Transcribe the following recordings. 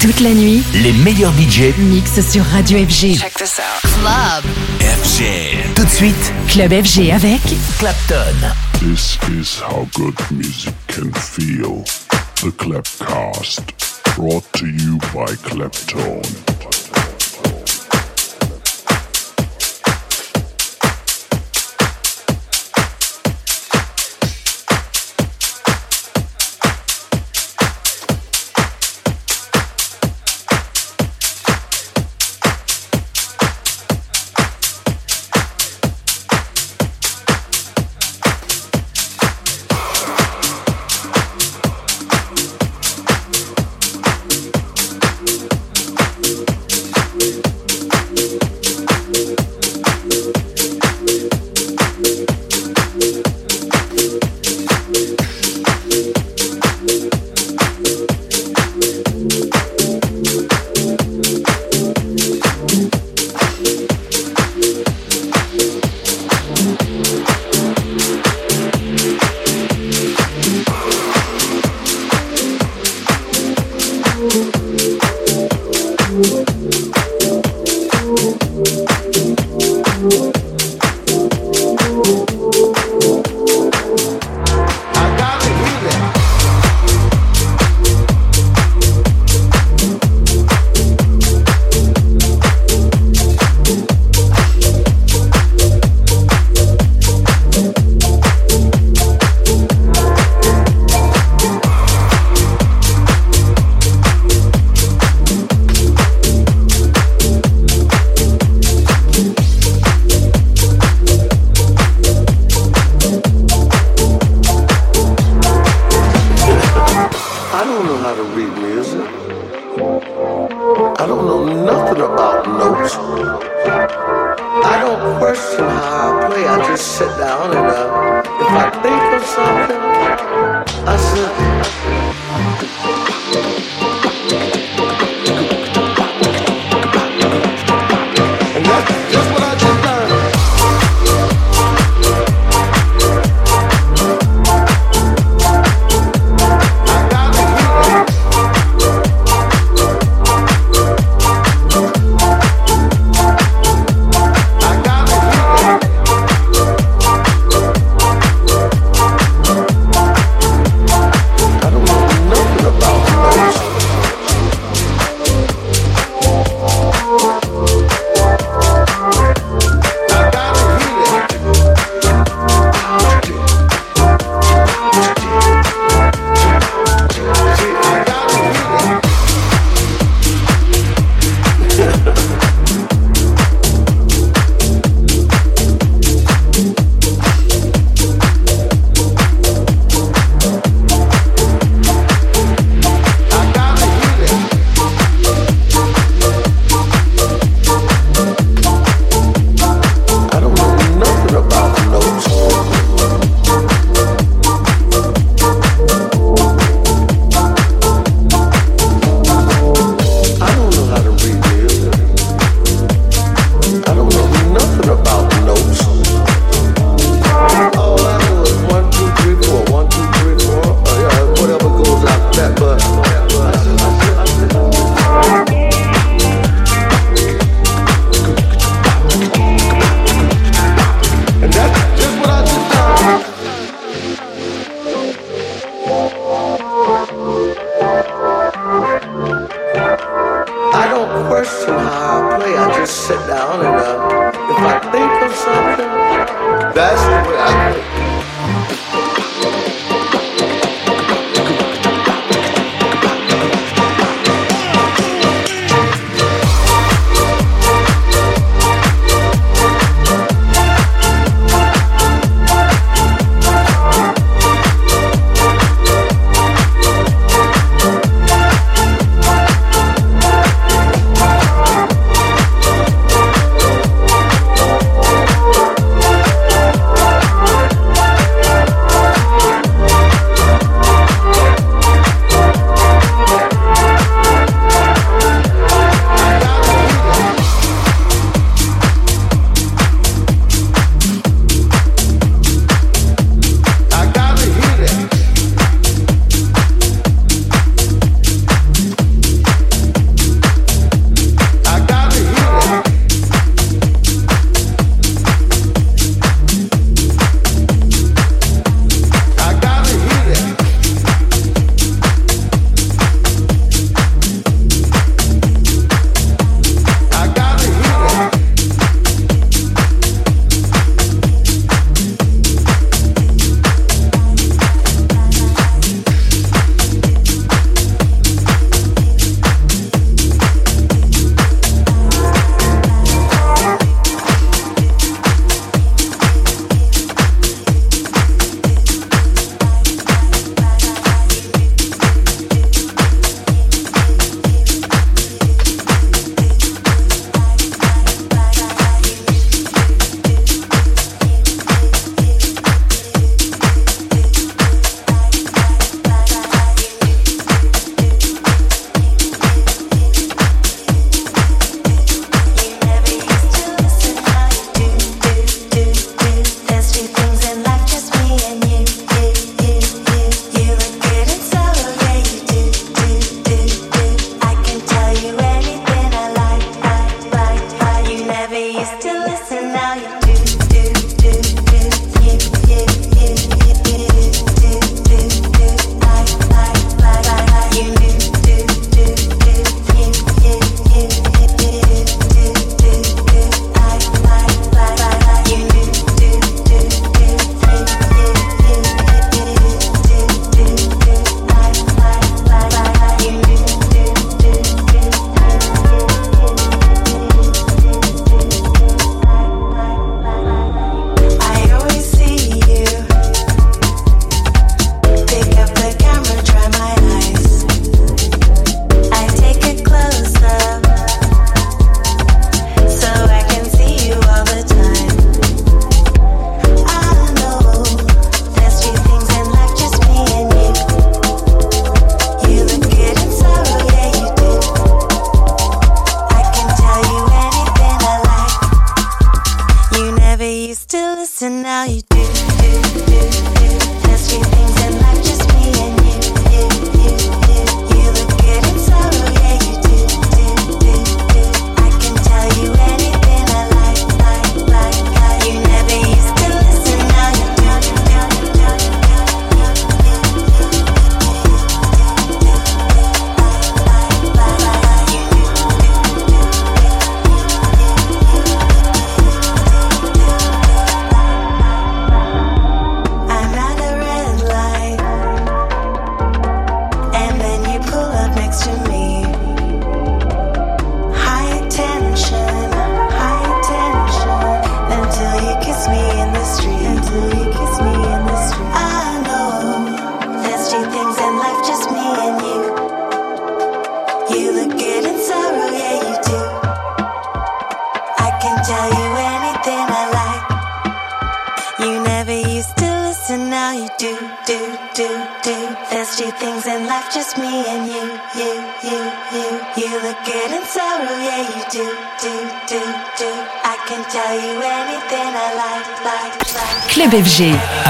Toute la nuit, les meilleurs budgets mixent sur Radio FG. Check this out. Club. FG. Tout de suite, Club FG avec Clapton. This is how good music can feel. The Clapcast, brought to you by Claptone. Thanks.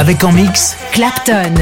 Avec en mix Clapton.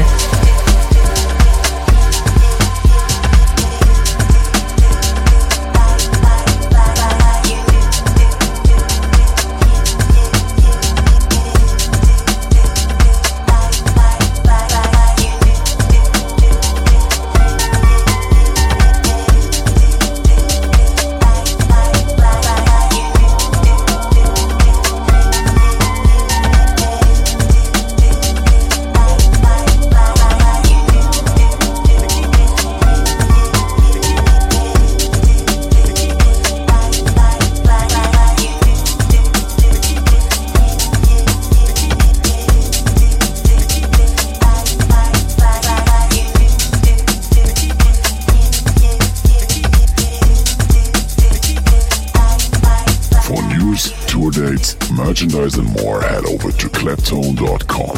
Merchandise and more, head over to claptone.com.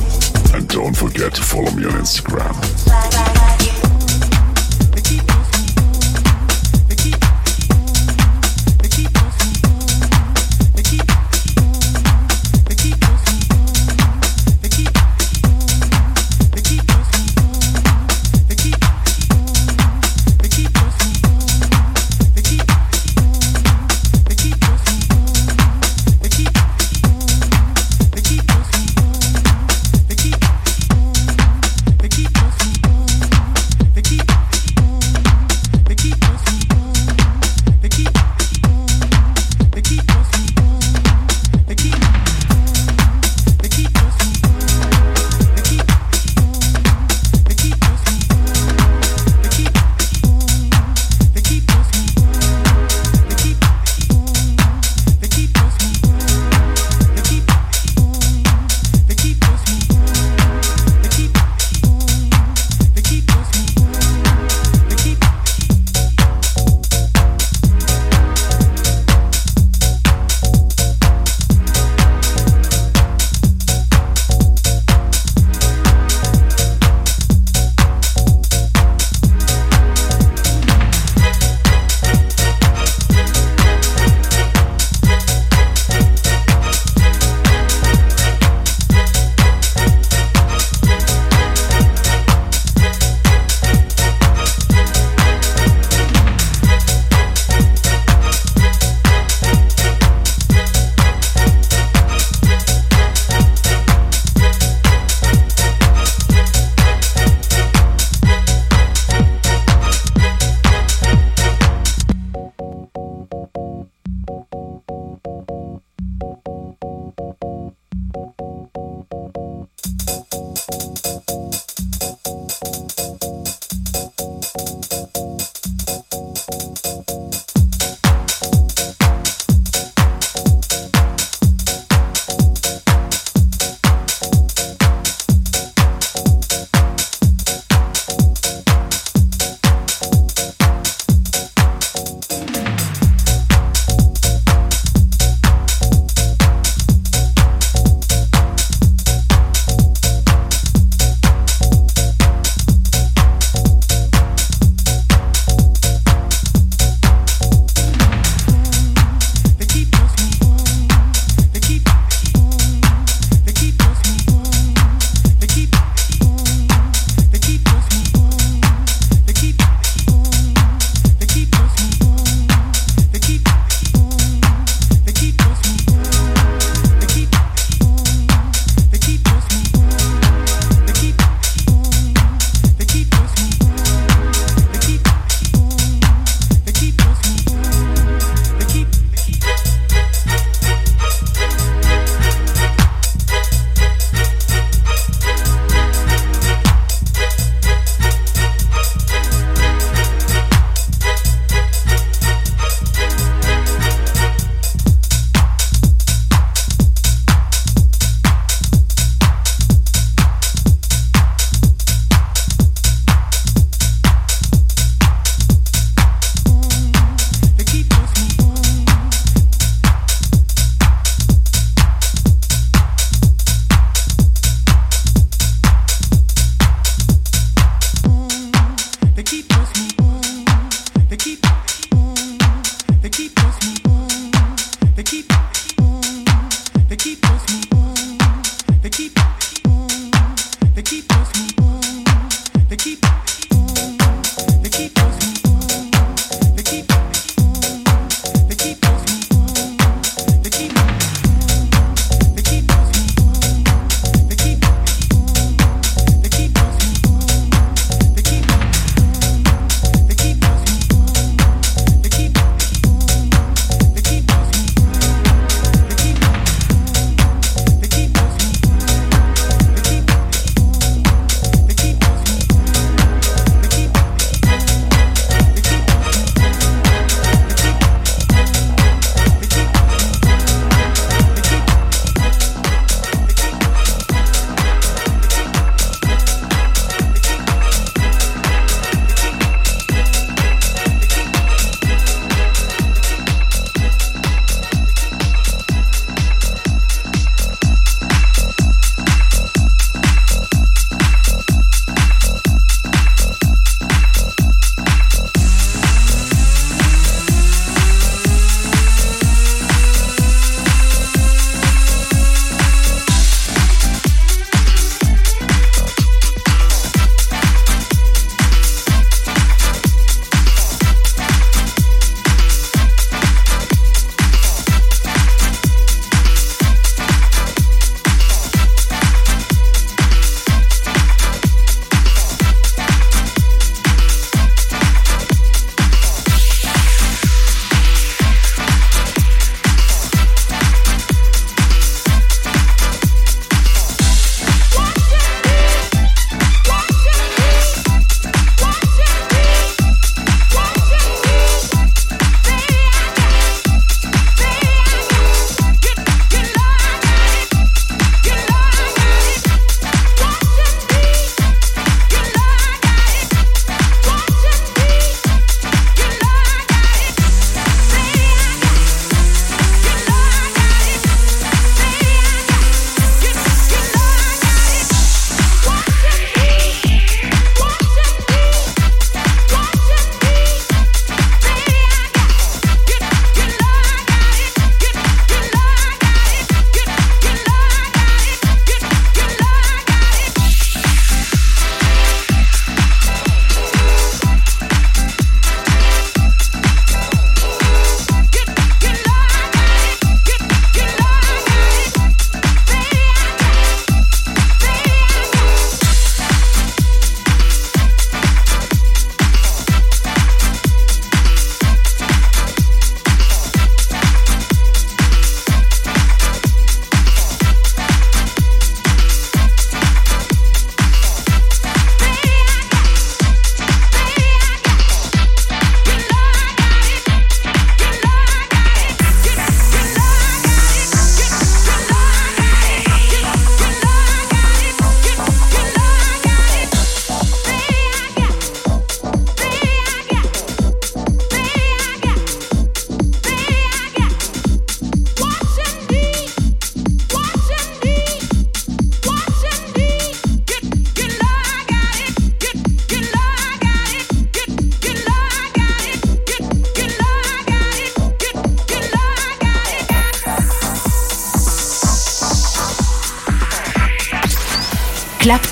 And don't forget to follow me on Instagram.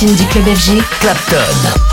Platine du club FG. Clapton.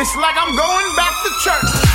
It's like I'm going back to church.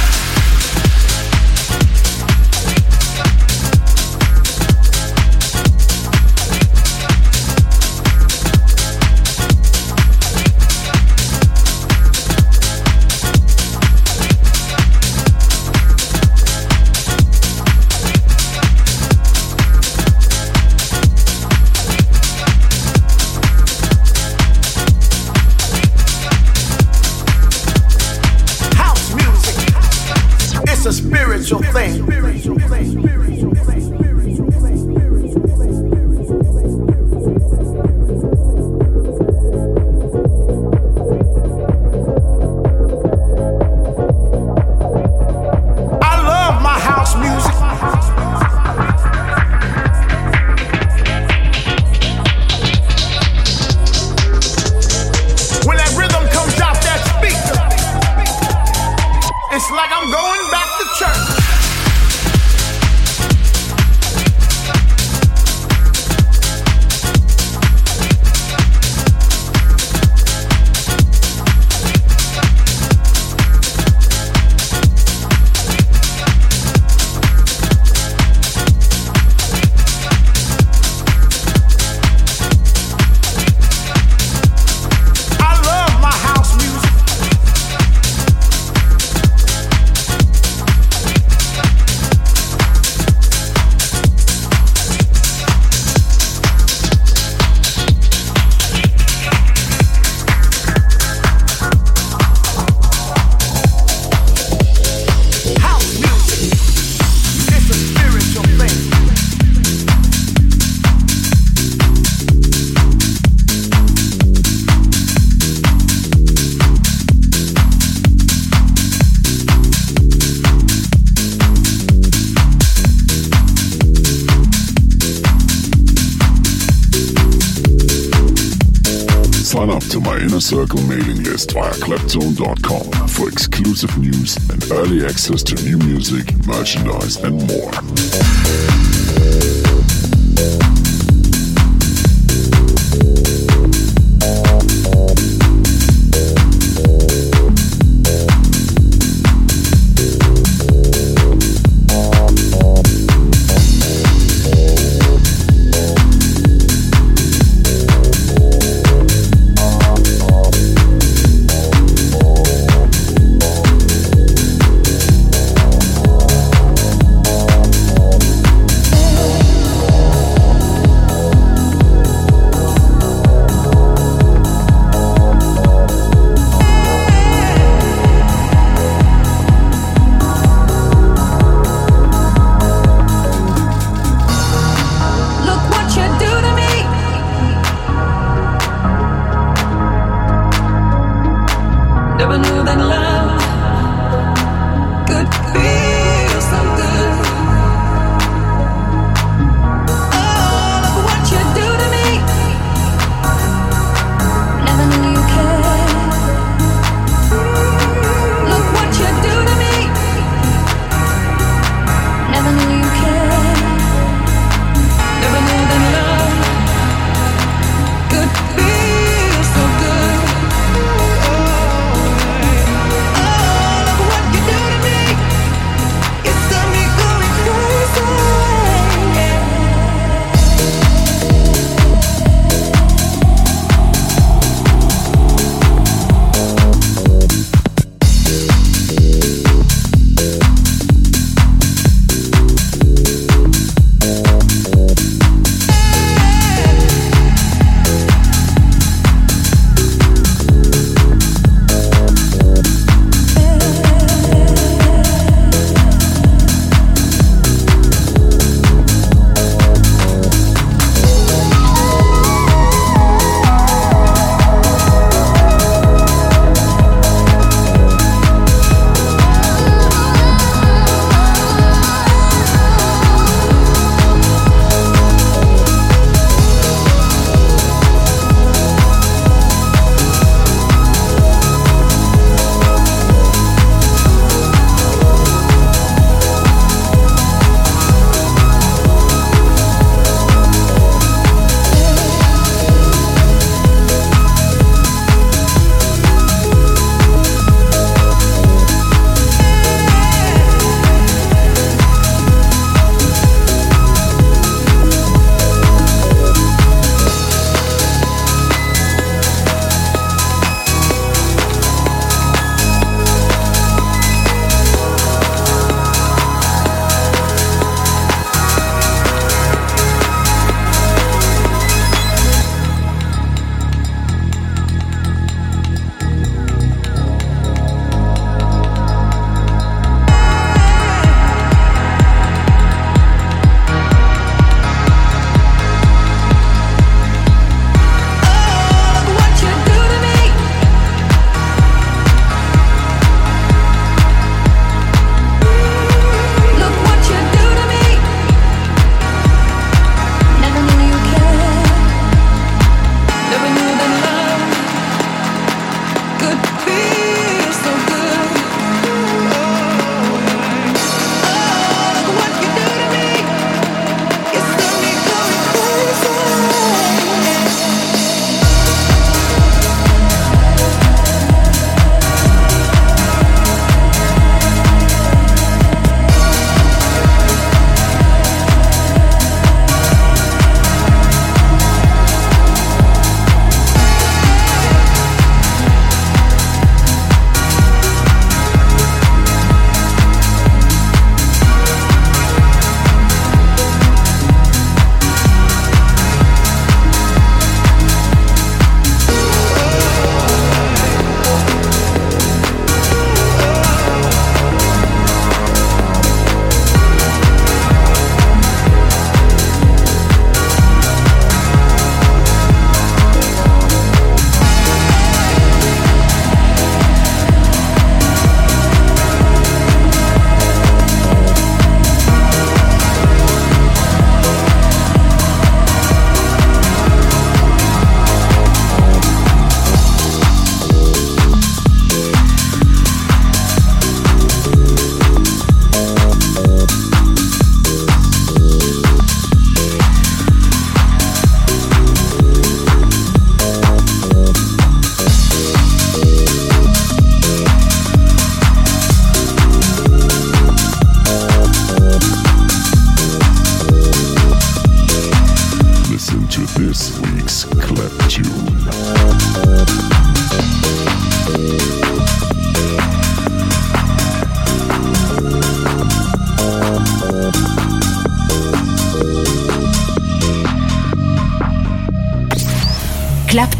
Circle mailing list via Claptone.com for exclusive news and early access to new music, merchandise, and more.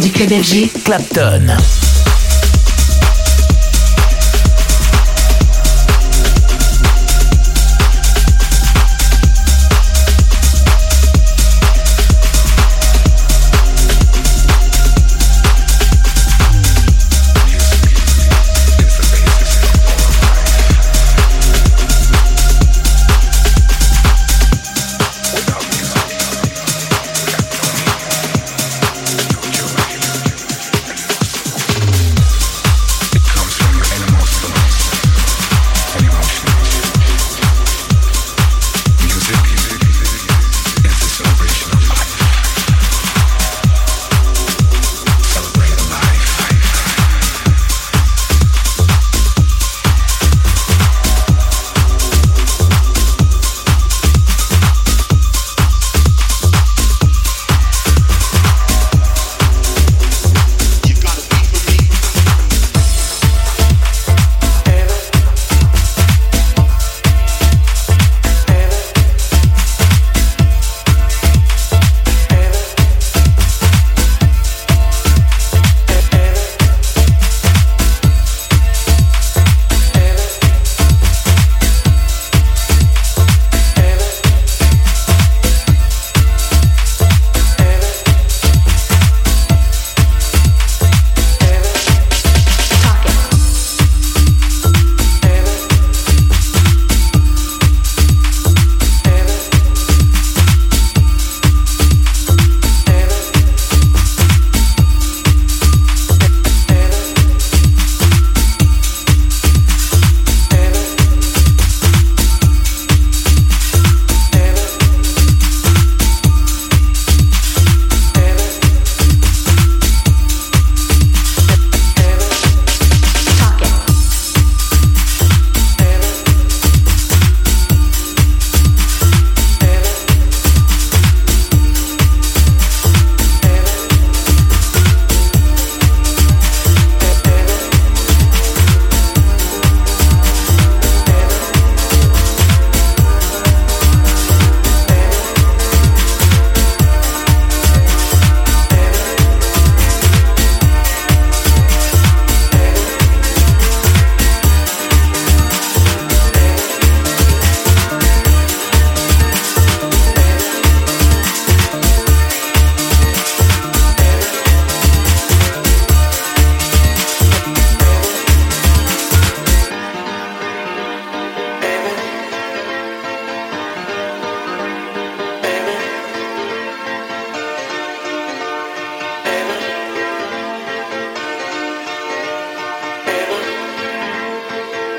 Du club FG. Clapton.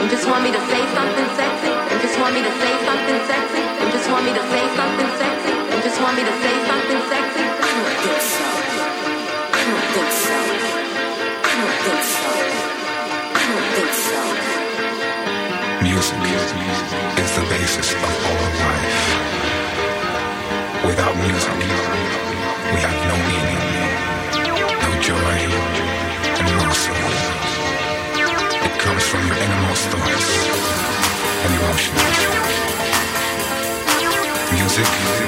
Just want me to say something sexy. You just want me to say something sexy. You just want me to say something sexy. You just want me to say something sexy. I don't think so. I don't think so. I don't think so. I don't think so. Music is the basis of all life. Without music, we have no meaning, innermost thoughts and emotions. Music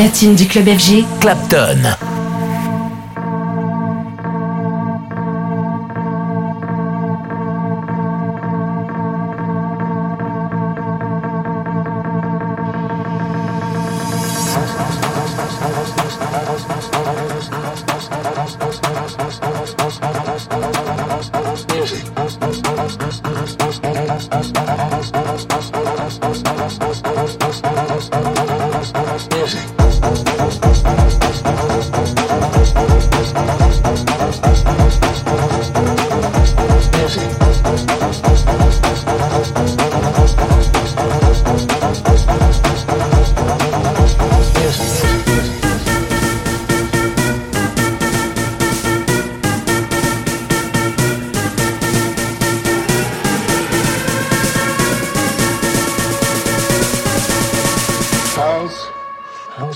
platine du club FG, Clapton.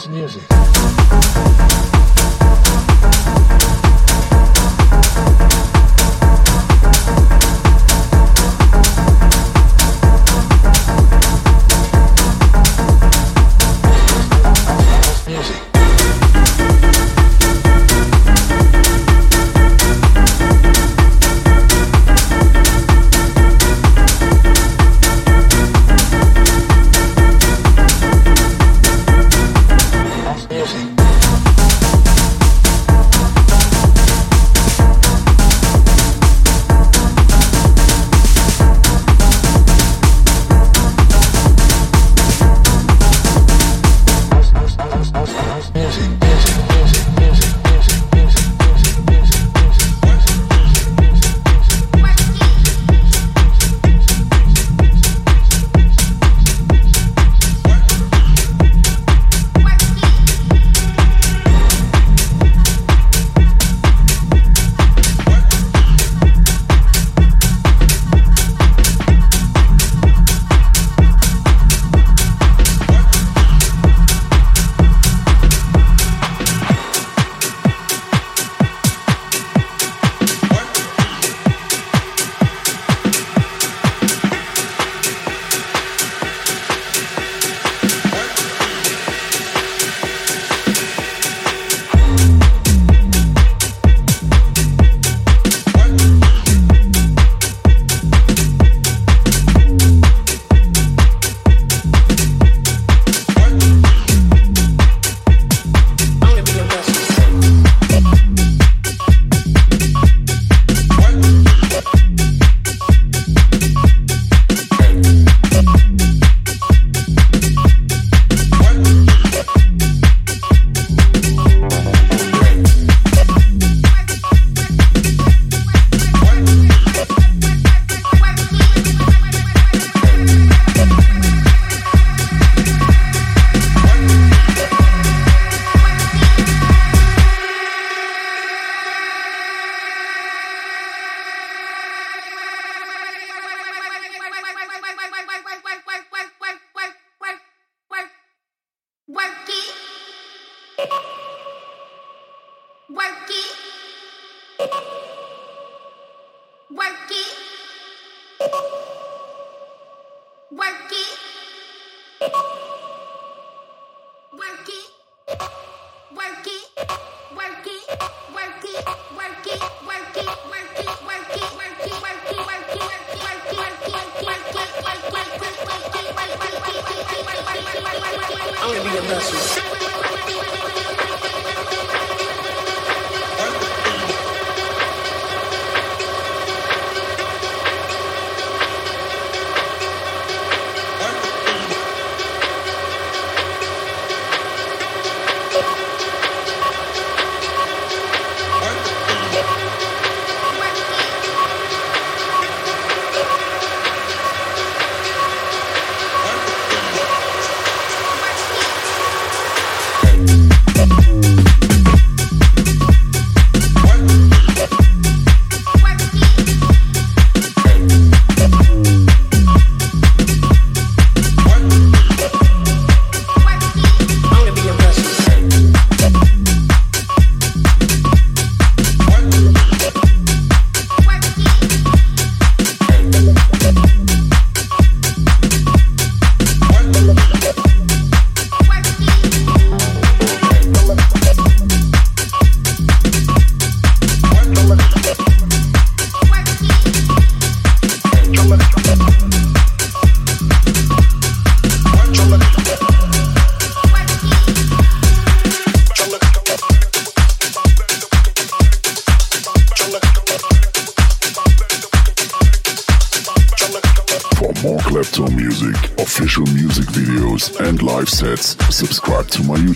music.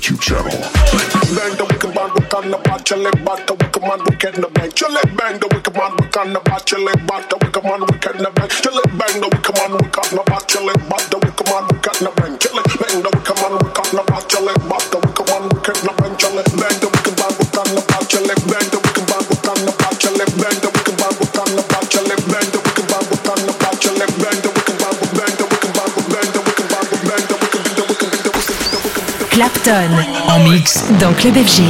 YouTube channel. Bang the wicked man, we can about chile bat the wicked man, we can the bang chile bang the wicked man, we can about chile bat the wicked man, we can Claptone en mix dans Club FG.